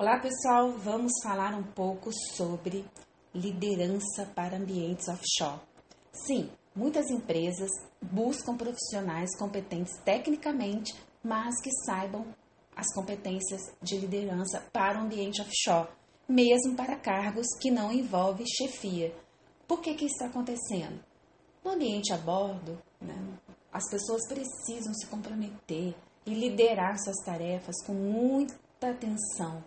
Olá pessoal, vamos falar um pouco sobre liderança para ambientes offshore. Sim, muitas empresas buscam profissionais competentes tecnicamente, mas que saibam as competências de liderança para o ambiente offshore, mesmo para cargos que não envolvem chefia. Por que, que isso está acontecendo? No ambiente a bordo, né, as pessoas precisam se comprometer e liderar suas tarefas com muita atenção,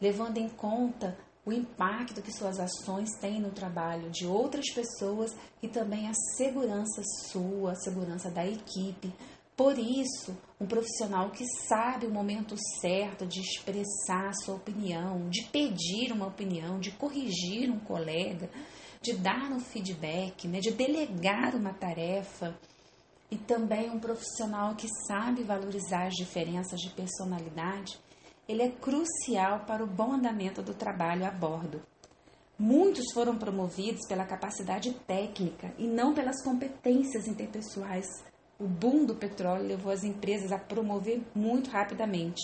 levando em conta o impacto que suas ações têm no trabalho de outras pessoas e também a segurança sua, a segurança da equipe. Por isso, um profissional que sabe o momento certo de expressar sua opinião, de pedir uma opinião, de corrigir um colega, de dar um feedback, né, de delegar uma tarefa, e também um profissional que sabe valorizar as diferenças de personalidade, ele é crucial para o bom andamento do trabalho a bordo. Muitos foram promovidos pela capacidade técnica e não pelas competências interpessoais. O boom do petróleo levou as empresas a promover muito rapidamente.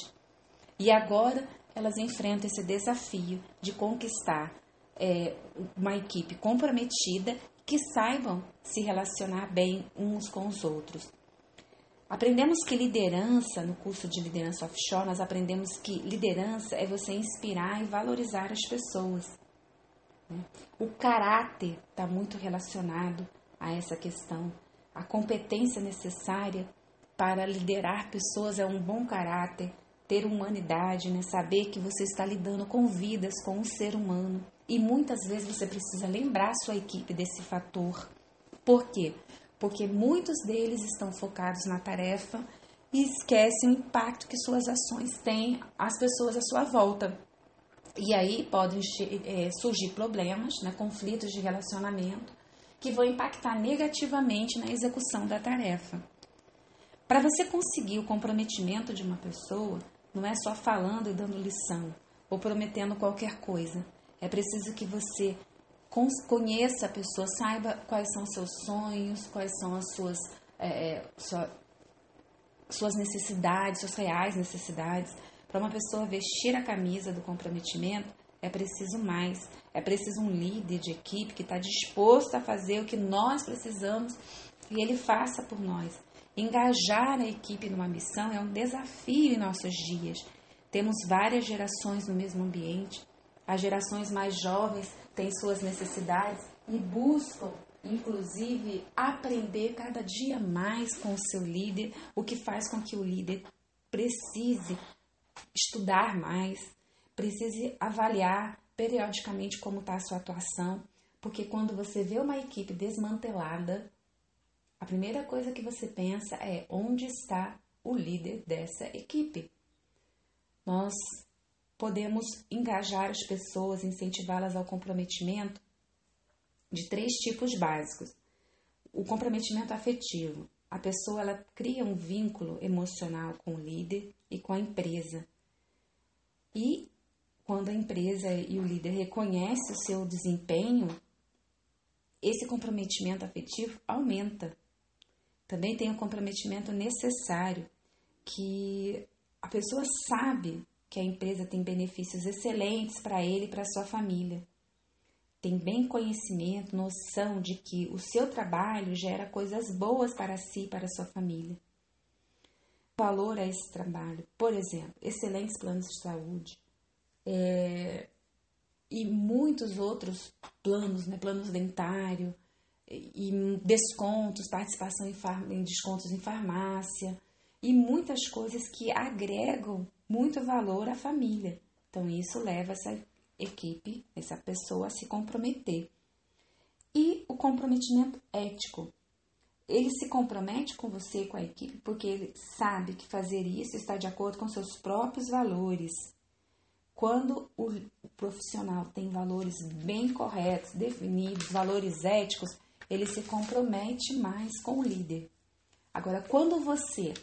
E agora elas enfrentam esse desafio de conquistar é, uma equipe comprometida que saibam se relacionar bem uns com os outros. Aprendemos que liderança, no curso de liderança offshore, nós aprendemos que liderança é você inspirar e valorizar as pessoas. Né? O caráter está muito relacionado a essa questão. A competência necessária para liderar pessoas é um bom caráter, ter humanidade, né? saber que você está lidando com vidas, com um ser humano. E muitas vezes você precisa lembrar sua equipe desse fator. Por quê? Porque muitos deles estão focados na tarefa e esquecem o impacto que suas ações têm às pessoas à sua volta. E aí podem é, surgir problemas, né, conflitos de relacionamento, que vão impactar negativamente na execução da tarefa. Para você conseguir o comprometimento de uma pessoa, não é só falando e dando lição ou prometendo qualquer coisa. É preciso que você conheça a pessoa, saiba quais são seus sonhos, quais são as suas, é, é sua, suas necessidades, suas reais necessidades. Para uma pessoa vestir a camisa do comprometimento, é preciso mais. É preciso um líder de equipe que está disposto a fazer o que nós precisamos e ele faça por nós. Engajar a equipe numa missão é um desafio em nossos dias. Temos várias gerações no mesmo ambiente as gerações mais jovens têm suas necessidades e buscam, inclusive, aprender cada dia mais com o seu líder, o que faz com que o líder precise estudar mais, precise avaliar periodicamente como está a sua atuação, porque quando você vê uma equipe desmantelada, a primeira coisa que você pensa é onde está o líder dessa equipe. Nós podemos engajar as pessoas, incentivá-las ao comprometimento de três tipos básicos. O comprometimento afetivo. A pessoa ela cria um vínculo emocional com o líder e com a empresa. E quando a empresa e o líder reconhece o seu desempenho, esse comprometimento afetivo aumenta. Também tem o comprometimento necessário, que a pessoa sabe que a empresa tem benefícios excelentes para ele e para sua família. Tem bem conhecimento, noção de que o seu trabalho gera coisas boas para si e para sua família. Valor a esse trabalho, por exemplo, excelentes planos de saúde é, e muitos outros planos, né, planos dentário e descontos, participação em, em descontos em farmácia e muitas coisas que agregam muito valor à família. Então, isso leva essa equipe, essa pessoa a se comprometer. E o comprometimento ético. Ele se compromete com você com a equipe porque ele sabe que fazer isso está de acordo com seus próprios valores. Quando o profissional tem valores bem corretos, definidos, valores éticos, ele se compromete mais com o líder. Agora, quando você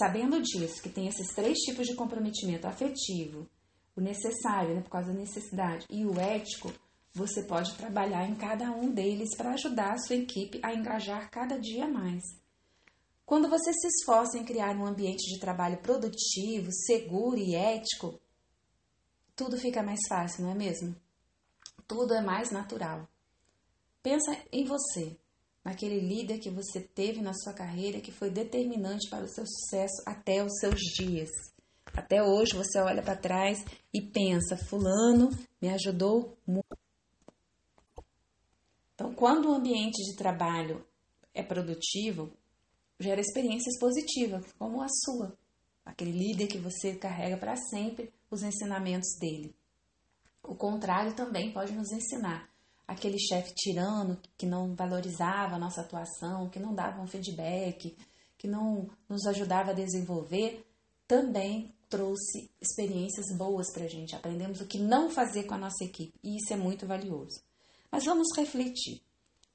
Sabendo disso, que tem esses três tipos de comprometimento afetivo, o necessário, né, por causa da necessidade, e o ético, você pode trabalhar em cada um deles para ajudar a sua equipe a engajar cada dia mais. Quando você se esforça em criar um ambiente de trabalho produtivo, seguro e ético, tudo fica mais fácil, não é mesmo? Tudo é mais natural. Pensa em você, naquele líder que você teve na sua carreira que foi determinante para o seu sucesso até os seus dias. Até hoje você olha para trás e pensa: Fulano me ajudou muito. Então, quando o ambiente de trabalho é produtivo, gera experiências positivas, como a sua. Aquele líder que você carrega para sempre os ensinamentos dele. O contrário também pode nos ensinar. Aquele chefe tirano que não valorizava a nossa atuação, que não dava um feedback, que não nos ajudava a desenvolver, também trouxe experiências boas para a gente. Aprendemos o que não fazer com a nossa equipe e isso é muito valioso. Mas vamos refletir.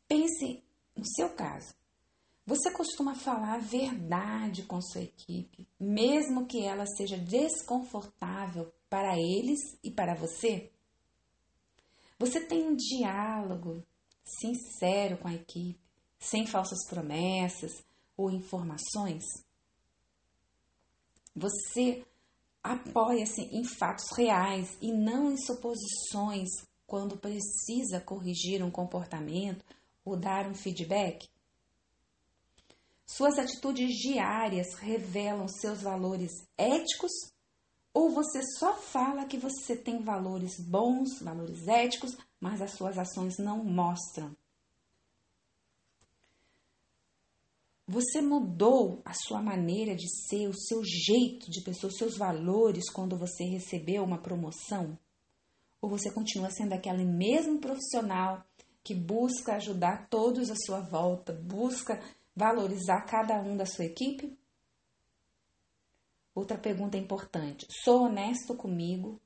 Pense no seu caso. Você costuma falar a verdade com sua equipe, mesmo que ela seja desconfortável para eles e para você? Você tem um diálogo sincero com a equipe, sem falsas promessas ou informações? Você apoia-se em fatos reais e não em suposições quando precisa corrigir um comportamento ou dar um feedback? Suas atitudes diárias revelam seus valores éticos ou você só fala que você tem valores bons, valores éticos, mas as suas ações não mostram? Você mudou a sua maneira de ser, o seu jeito de pessoa, os seus valores quando você recebeu uma promoção? Ou você continua sendo aquele mesmo profissional que busca ajudar todos à sua volta, busca valorizar cada um da sua equipe? Outra pergunta importante: sou honesto comigo,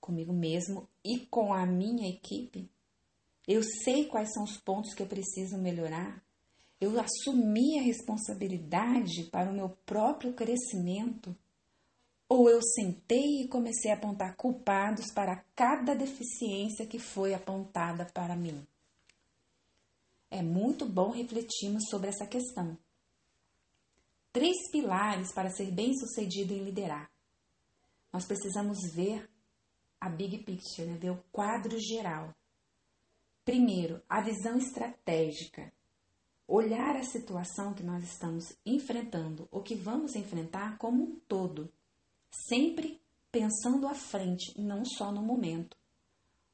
comigo mesmo e com a minha equipe? Eu sei quais são os pontos que eu preciso melhorar? Eu assumi a responsabilidade para o meu próprio crescimento? Ou eu sentei e comecei a apontar culpados para cada deficiência que foi apontada para mim? é muito bom refletirmos sobre essa questão. Três pilares para ser bem-sucedido em liderar. Nós precisamos ver a big picture, né? ver o quadro geral. Primeiro, a visão estratégica. Olhar a situação que nós estamos enfrentando, ou que vamos enfrentar como um todo, sempre pensando à frente não só no momento.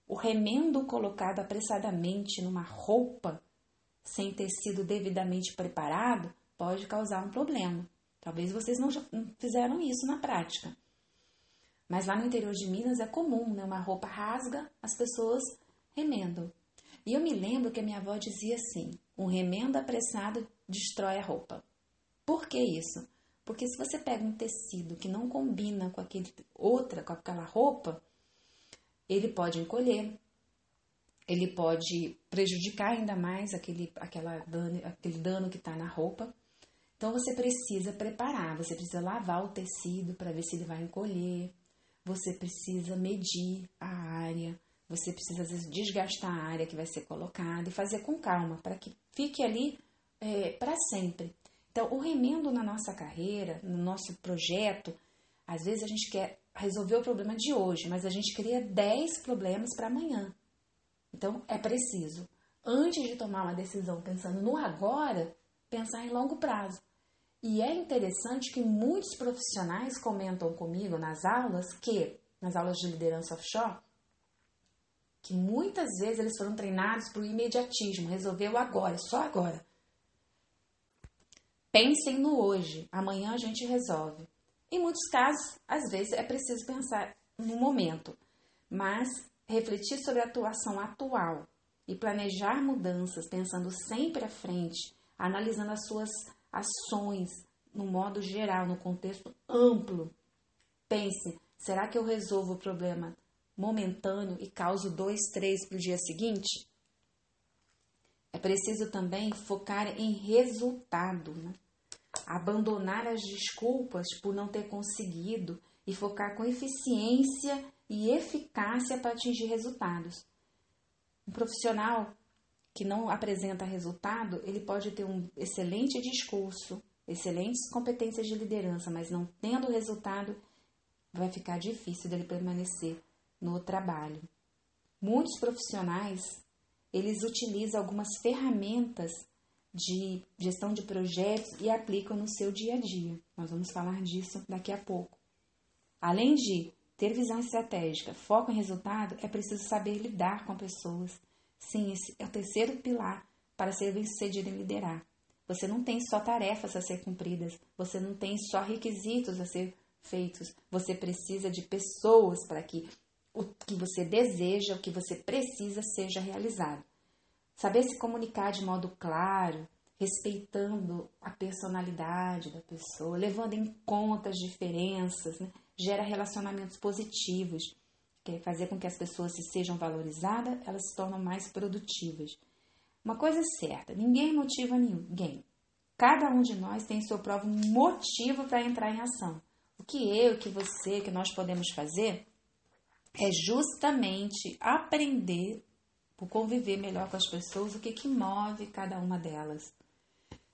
O remendo colocado apressadamente numa roupa sem ter sido devidamente preparado, pode causar um problema. Talvez vocês não fizeram isso na prática. Mas lá no interior de Minas é comum, né? Uma roupa rasga, as pessoas remendam. E eu me lembro que a minha avó dizia assim: um remendo apressado destrói a roupa. Por que isso? Porque se você pega um tecido que não combina com aquele outra, com aquela roupa, ele pode encolher, ele pode prejudicar ainda mais aquele, aquela dano, aquele dano que está na roupa. Então você precisa preparar, você precisa lavar o tecido para ver se ele vai encolher, você precisa medir a área, você precisa às vezes desgastar a área que vai ser colocada e fazer com calma para que fique ali é, para sempre. Então, o remendo na nossa carreira, no nosso projeto, às vezes a gente quer resolver o problema de hoje, mas a gente cria 10 problemas para amanhã. Então, é preciso, antes de tomar uma decisão pensando no agora, pensar em longo prazo. E é interessante que muitos profissionais comentam comigo nas aulas que, nas aulas de liderança offshore, que muitas vezes eles foram treinados para o imediatismo, resolveu agora, só agora. Pensem no hoje, amanhã a gente resolve. Em muitos casos, às vezes é preciso pensar no momento, mas refletir sobre a atuação atual e planejar mudanças pensando sempre à frente, analisando as suas ações no modo geral, no contexto amplo. Pense: será que eu resolvo o problema momentâneo e causo dois, três para o dia seguinte? É preciso também focar em resultado, né? abandonar as desculpas por não ter conseguido e focar com eficiência e eficácia para atingir resultados. Um profissional que não apresenta resultado, ele pode ter um excelente discurso, excelentes competências de liderança, mas não tendo resultado, vai ficar difícil dele permanecer no trabalho. Muitos profissionais, eles utilizam algumas ferramentas de gestão de projetos e aplicam no seu dia a dia. Nós vamos falar disso daqui a pouco. Além de ter visão estratégica, foco em resultado, é preciso saber lidar com pessoas. Sim, esse é o terceiro pilar para ser bem-sucedido em liderar. Você não tem só tarefas a ser cumpridas, você não tem só requisitos a ser feitos. Você precisa de pessoas para que o que você deseja, o que você precisa seja realizado. Saber se comunicar de modo claro, respeitando a personalidade da pessoa, levando em conta as diferenças, né? gera relacionamentos positivos, que é fazer com que as pessoas se sejam valorizadas, elas se tornam mais produtivas. Uma coisa é certa, ninguém motiva ninguém. Cada um de nós tem seu próprio motivo para entrar em ação. O que eu, o que você, que nós podemos fazer é justamente aprender por conviver melhor com as pessoas, o que, que move cada uma delas.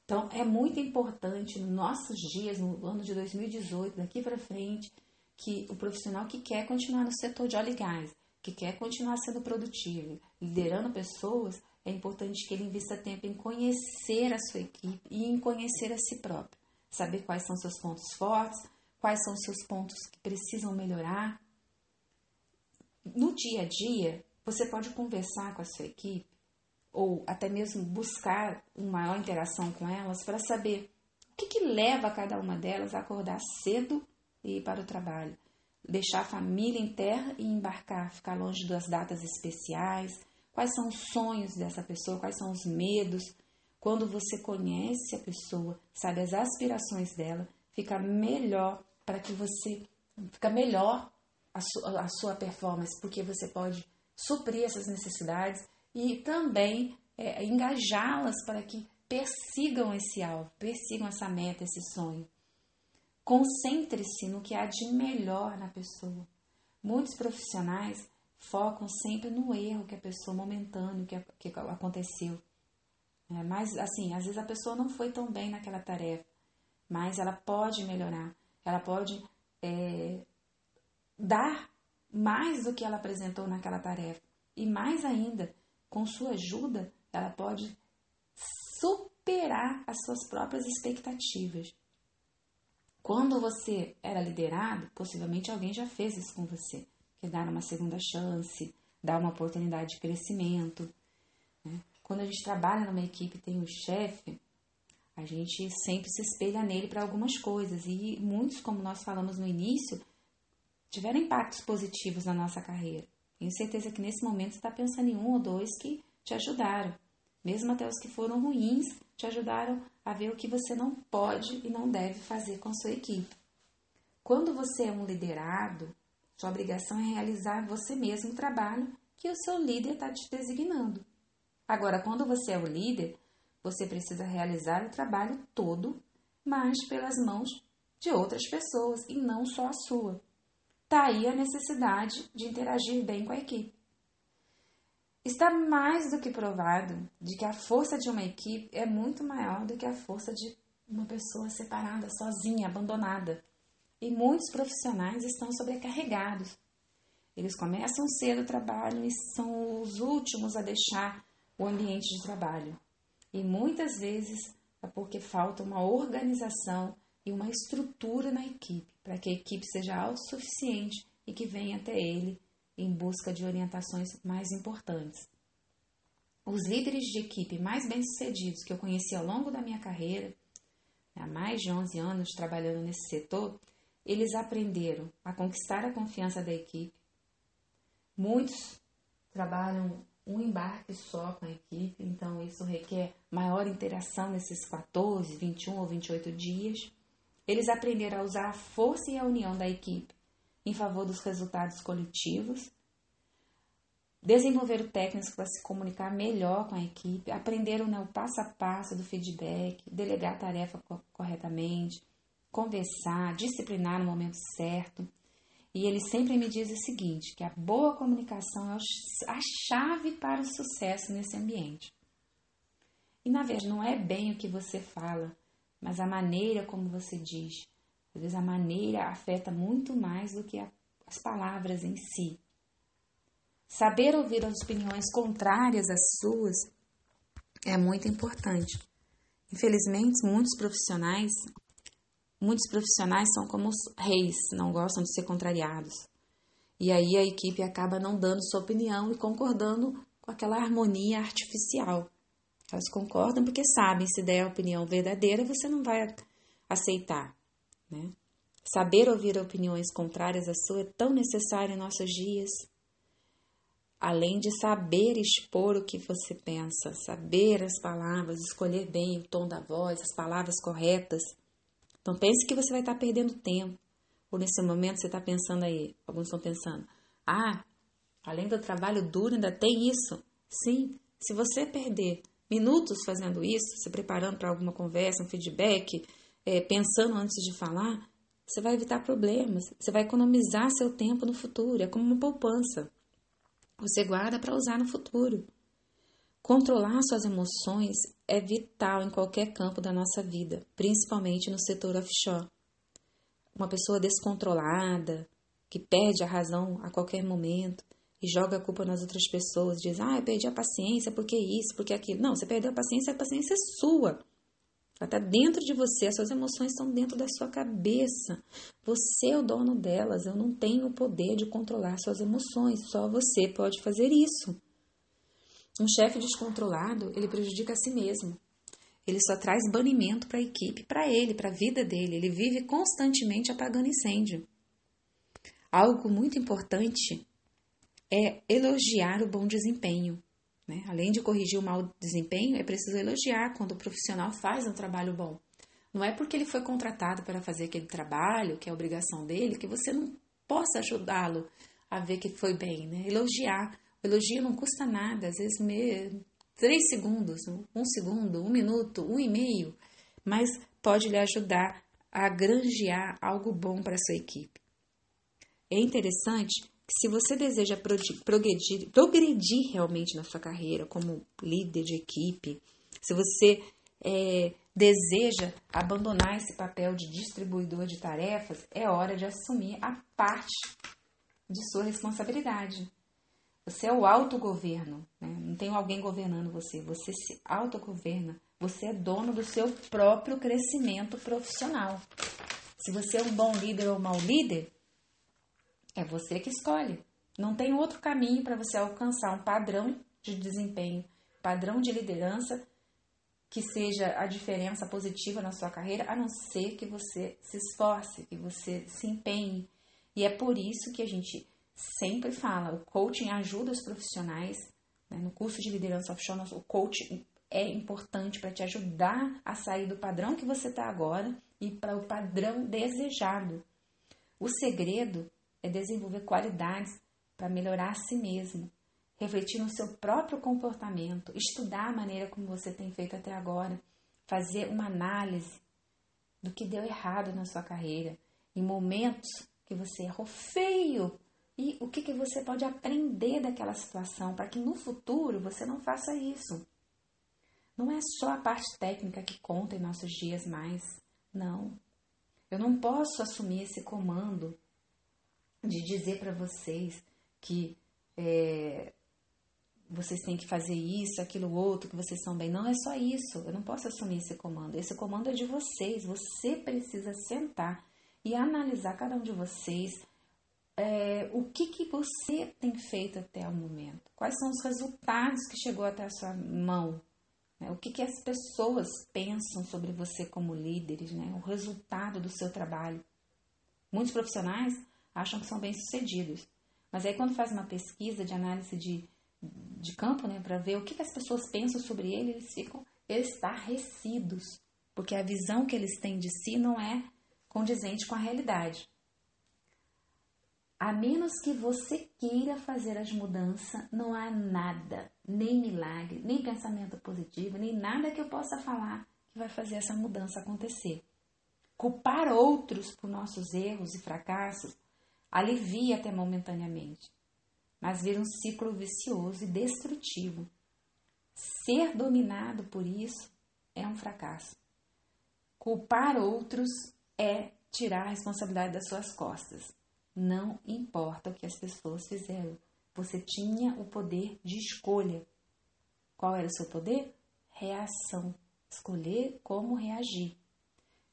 Então, é muito importante nos nossos dias, no ano de 2018, daqui para frente, que o profissional que quer continuar no setor de óleo e gás, que quer continuar sendo produtivo, liderando pessoas, é importante que ele invista tempo em conhecer a sua equipe e em conhecer a si próprio. Saber quais são seus pontos fortes, quais são seus pontos que precisam melhorar. No dia a dia, você pode conversar com a sua equipe ou até mesmo buscar uma maior interação com elas para saber o que, que leva cada uma delas a acordar cedo e para o trabalho. Deixar a família em terra e embarcar, ficar longe das datas especiais, Quais são os sonhos dessa pessoa? Quais são os medos? Quando você conhece a pessoa, sabe as aspirações dela, fica melhor para que você fica melhor a sua, a sua performance, porque você pode suprir essas necessidades e também é, engajá-las para que persigam esse alvo, persigam essa meta, esse sonho. Concentre-se no que há de melhor na pessoa. Muitos profissionais focam sempre no erro que a pessoa momentâneo que, que aconteceu. É, mas, assim, às vezes a pessoa não foi tão bem naquela tarefa, mas ela pode melhorar, ela pode é, dar mais do que ela apresentou naquela tarefa. E mais ainda, com sua ajuda, ela pode superar as suas próprias expectativas. Quando você era liderado, possivelmente alguém já fez isso com você que é dar uma segunda chance, dar uma oportunidade de crescimento. Né? Quando a gente trabalha numa equipe tem um chefe, a gente sempre se espelha nele para algumas coisas. E muitos, como nós falamos no início, tiveram impactos positivos na nossa carreira. Tenho certeza que nesse momento você está pensando em um ou dois que te ajudaram. Mesmo até os que foram ruins, te ajudaram a ver o que você não pode e não deve fazer com a sua equipe. Quando você é um liderado, sua obrigação é realizar você mesmo o trabalho que o seu líder está te designando. Agora, quando você é o líder, você precisa realizar o trabalho todo, mas pelas mãos de outras pessoas e não só a sua. Está aí a necessidade de interagir bem com a equipe. Está mais do que provado de que a força de uma equipe é muito maior do que a força de uma pessoa separada, sozinha, abandonada e muitos profissionais estão sobrecarregados. Eles começam cedo o trabalho e são os últimos a deixar o ambiente de trabalho. E muitas vezes é porque falta uma organização e uma estrutura na equipe, para que a equipe seja autossuficiente e que venha até ele em busca de orientações mais importantes. Os líderes de equipe mais bem-sucedidos que eu conheci ao longo da minha carreira, há mais de 11 anos trabalhando nesse setor, eles aprenderam a conquistar a confiança da equipe. Muitos trabalham um embarque só com a equipe, então isso requer maior interação nesses 14, 21 ou 28 dias. Eles aprenderam a usar a força e a união da equipe em favor dos resultados coletivos, desenvolveram técnicas para se comunicar melhor com a equipe, aprenderam né, o passo a passo do feedback, delegar a tarefa corretamente, conversar, disciplinar no momento certo. E ele sempre me diz o seguinte, que a boa comunicação é a chave para o sucesso nesse ambiente. E na verdade não é bem o que você fala, mas a maneira como você diz. Às vezes a maneira afeta muito mais do que a, as palavras em si. Saber ouvir as opiniões contrárias às suas é muito importante. Infelizmente, muitos profissionais, muitos profissionais são como os reis, não gostam de ser contrariados. E aí a equipe acaba não dando sua opinião e concordando com aquela harmonia artificial. Elas concordam porque sabem se der a opinião verdadeira, você não vai aceitar. Né? Saber ouvir opiniões contrárias à sua é tão necessário em nossos dias. Além de saber expor o que você pensa, saber as palavras, escolher bem o tom da voz, as palavras corretas. Não pense que você vai estar perdendo tempo. Ou nesse momento você está pensando aí, alguns estão pensando, ah, além do trabalho duro, ainda tem isso. Sim, se você perder minutos fazendo isso, se preparando para alguma conversa, um feedback, é, pensando antes de falar, você vai evitar problemas, você vai economizar seu tempo no futuro, é como uma poupança. Você guarda para usar no futuro. Controlar suas emoções é vital em qualquer campo da nossa vida, principalmente no setor offshore. Uma pessoa descontrolada, que perde a razão a qualquer momento e joga a culpa nas outras pessoas, diz: Ah, eu perdi a paciência, porque isso, porque aquilo. Não, você perdeu a paciência, a paciência é sua. Ela está dentro de você, as suas emoções estão dentro da sua cabeça. Você é o dono delas. Eu não tenho o poder de controlar suas emoções, só você pode fazer isso. Um chefe descontrolado, ele prejudica a si mesmo. Ele só traz banimento para a equipe, para ele, para a vida dele. Ele vive constantemente apagando incêndio. Algo muito importante é elogiar o bom desempenho. Né? Além de corrigir o mau desempenho, é preciso elogiar quando o profissional faz um trabalho bom. Não é porque ele foi contratado para fazer aquele trabalho, que é obrigação dele, que você não possa ajudá-lo a ver que foi bem. Né? Elogiar. O elogio não custa nada, às vezes meio, três segundos, um segundo, um minuto, um e meio, mas pode lhe ajudar a granjear algo bom para sua equipe. É interessante se você deseja progredir, progredir realmente na sua carreira como líder de equipe, se você é, deseja abandonar esse papel de distribuidor de tarefas, é hora de assumir a parte de sua responsabilidade. Você é o autogoverno, né? não tem alguém governando você, você se autogoverna, você é dono do seu próprio crescimento profissional. Se você é um bom líder ou um mau líder, é você que escolhe. Não tem outro caminho para você alcançar um padrão de desempenho, padrão de liderança que seja a diferença positiva na sua carreira, a não ser que você se esforce, que você se empenhe. E é por isso que a gente sempre fala, o coaching ajuda os profissionais, né? no curso de liderança offshore, o coaching é importante para te ajudar a sair do padrão que você está agora e para o padrão desejado. O segredo é desenvolver qualidades para melhorar a si mesmo, refletir no seu próprio comportamento, estudar a maneira como você tem feito até agora, fazer uma análise do que deu errado na sua carreira, em momentos que você errou feio e o que, que você pode aprender daquela situação para que no futuro você não faça isso. Não é só a parte técnica que conta em nossos dias mais. Não. Eu não posso assumir esse comando de dizer para vocês que é, vocês têm que fazer isso, aquilo, outro, que vocês são bem. Não é só isso. Eu não posso assumir esse comando. Esse comando é de vocês. Você precisa sentar e analisar cada um de vocês é, o que, que você tem feito até o momento. Quais são os resultados que chegou até a sua mão. Né? O que, que as pessoas pensam sobre você como líderes, né? o resultado do seu trabalho. Muitos profissionais acham que são bem-sucedidos. Mas aí, quando faz uma pesquisa de análise de, de campo, né, para ver o que, que as pessoas pensam sobre ele, eles ficam estarrecidos, porque a visão que eles têm de si não é condizente com a realidade. A menos que você queira fazer as mudanças, não há nada, nem milagre, nem pensamento positivo, nem nada que eu possa falar que vai fazer essa mudança acontecer. Culpar outros por nossos erros e fracassos alivia até momentaneamente, mas vira um ciclo vicioso e destrutivo. Ser dominado por isso é um fracasso. Culpar outros é tirar a responsabilidade das suas costas. Não importa o que as pessoas fizeram. Você tinha o poder de escolha. Qual era o seu poder? Reação. Escolher como reagir.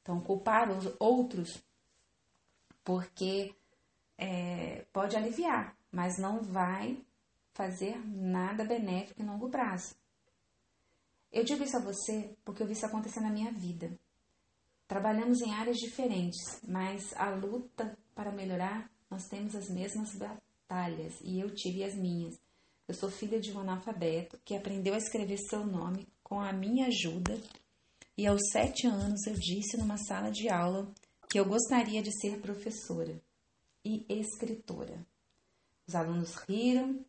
Então, culpar os outros porque é, pode aliviar, mas não vai fazer nada benéfico em longo prazo. Eu digo isso a você porque eu vi isso acontecer na minha vida. Trabalhamos em áreas diferentes, mas a luta para melhorar, nós temos as mesmas batalhas e eu tive as minhas. Eu sou filha de um analfabeto que aprendeu a escrever seu nome com a minha ajuda e aos sete anos eu disse numa sala de aula que eu gostaria de ser professora e escritora. Os alunos riram,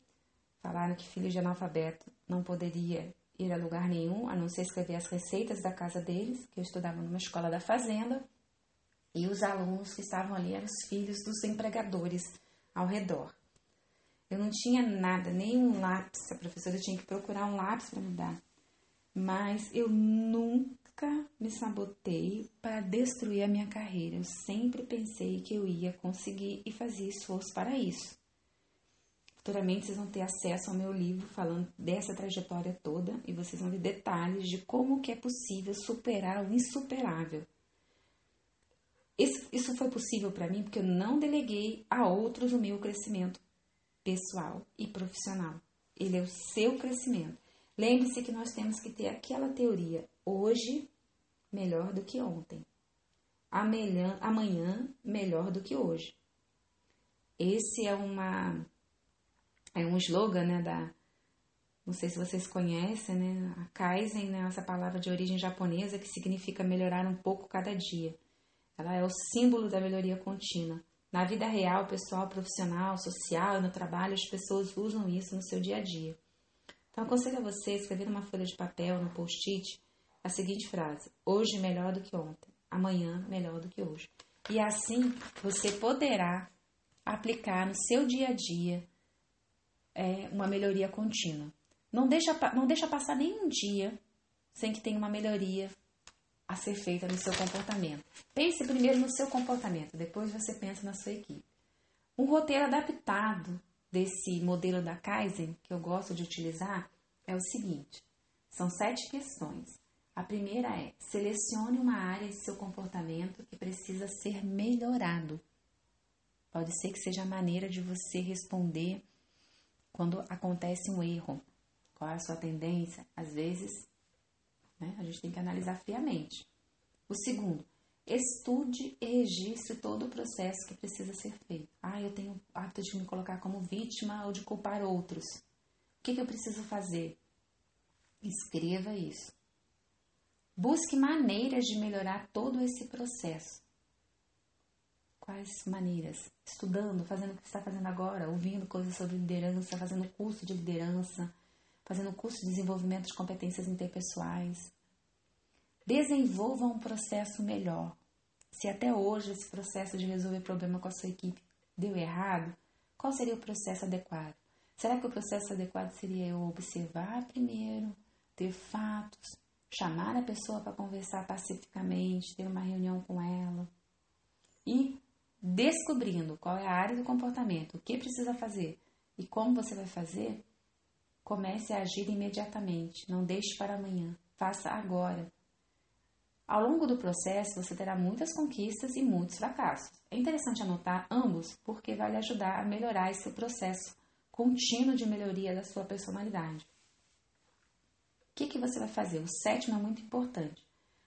falaram que filho de analfabeto não poderia ir a lugar nenhum, a não ser escrever as receitas da casa deles, que eu estudava numa escola da fazenda, e os alunos que estavam ali eram os filhos dos empregadores ao redor. Eu não tinha nada, nem um lápis, a professora tinha que procurar um lápis para me dar. Mas eu nunca me sabotei para destruir a minha carreira. Eu sempre pensei que eu ia conseguir e fazia esforço para isso. Futuramente vocês vão ter acesso ao meu livro falando dessa trajetória toda e vocês vão ver detalhes de como que é possível superar o insuperável. Isso, isso foi possível para mim porque eu não deleguei a outros o meu crescimento pessoal e profissional. Ele é o seu crescimento. Lembre-se que nós temos que ter aquela teoria hoje melhor do que ontem. Amanhã, melhor do que hoje. Esse é uma é um slogan, né, da não sei se vocês conhecem, né, a Kaizen, né, essa palavra de origem japonesa que significa melhorar um pouco cada dia. Ela é o símbolo da melhoria contínua. Na vida real, pessoal, profissional, social no trabalho, as pessoas usam isso no seu dia a dia. Então, aconselho a você a escrever numa folha de papel, no post-it, a seguinte frase: Hoje melhor do que ontem, amanhã melhor do que hoje. E assim você poderá aplicar no seu dia a dia é, uma melhoria contínua. Não deixa, não deixa passar nenhum dia sem que tenha uma melhoria a ser feita no seu comportamento. Pense primeiro no seu comportamento, depois você pensa na sua equipe. Um roteiro adaptado desse modelo da Kaizen, que eu gosto de utilizar, é o seguinte: são sete questões. A primeira é: selecione uma área de seu comportamento que precisa ser melhorado. Pode ser que seja a maneira de você responder quando acontece um erro. Qual é a sua tendência? Às vezes, né, a gente tem que analisar friamente. O segundo, estude e registre todo o processo que precisa ser feito. Ah, eu tenho o hábito de me colocar como vítima ou de culpar outros. O que, que eu preciso fazer? Escreva isso. Busque maneiras de melhorar todo esse processo. Quais maneiras? Estudando, fazendo o que está fazendo agora, ouvindo coisas sobre liderança, fazendo curso de liderança, fazendo curso de desenvolvimento de competências interpessoais. Desenvolva um processo melhor. Se até hoje esse processo de resolver problema com a sua equipe deu errado, qual seria o processo adequado? Será que o processo adequado seria eu observar primeiro, ter fatos, chamar a pessoa para conversar pacificamente, ter uma reunião com ela e descobrindo qual é a área do comportamento, o que precisa fazer e como você vai fazer, comece a agir imediatamente, não deixe para amanhã, faça agora. Ao longo do processo, você terá muitas conquistas e muitos fracassos. É interessante anotar ambos porque vai lhe ajudar a melhorar esse processo contínuo de melhoria da sua personalidade. O que, que você vai fazer? O sétimo é muito importante.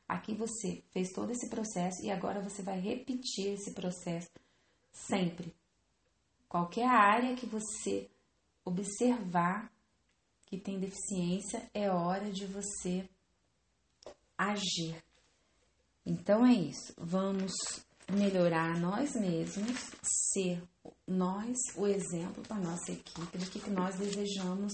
Aqui você fez todo esse processo e agora você vai repetir esse processo sempre. Qualquer área que você observar que tem deficiência, é hora de você agir. Então é isso. Vamos melhorar nós mesmos, ser nós o exemplo para nossa equipe do que, que nós desejamos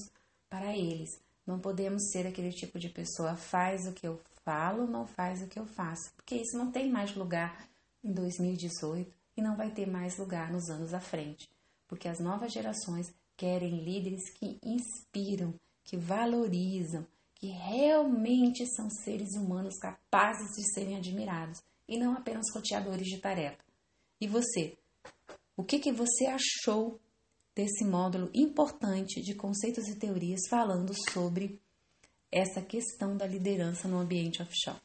para eles. Não podemos ser aquele tipo de pessoa faz o que eu falo, não faz o que eu faço, porque isso não tem mais lugar em 2018 e não vai ter mais lugar nos anos à frente, porque as novas gerações querem líderes que inspiram, que valorizam, que realmente são seres humanos capazes de serem admirados e não apenas roteadores de tarefa. E você? O que, que você achou desse módulo importante de conceitos e teorias falando sobre essa questão da liderança no ambiente offshore?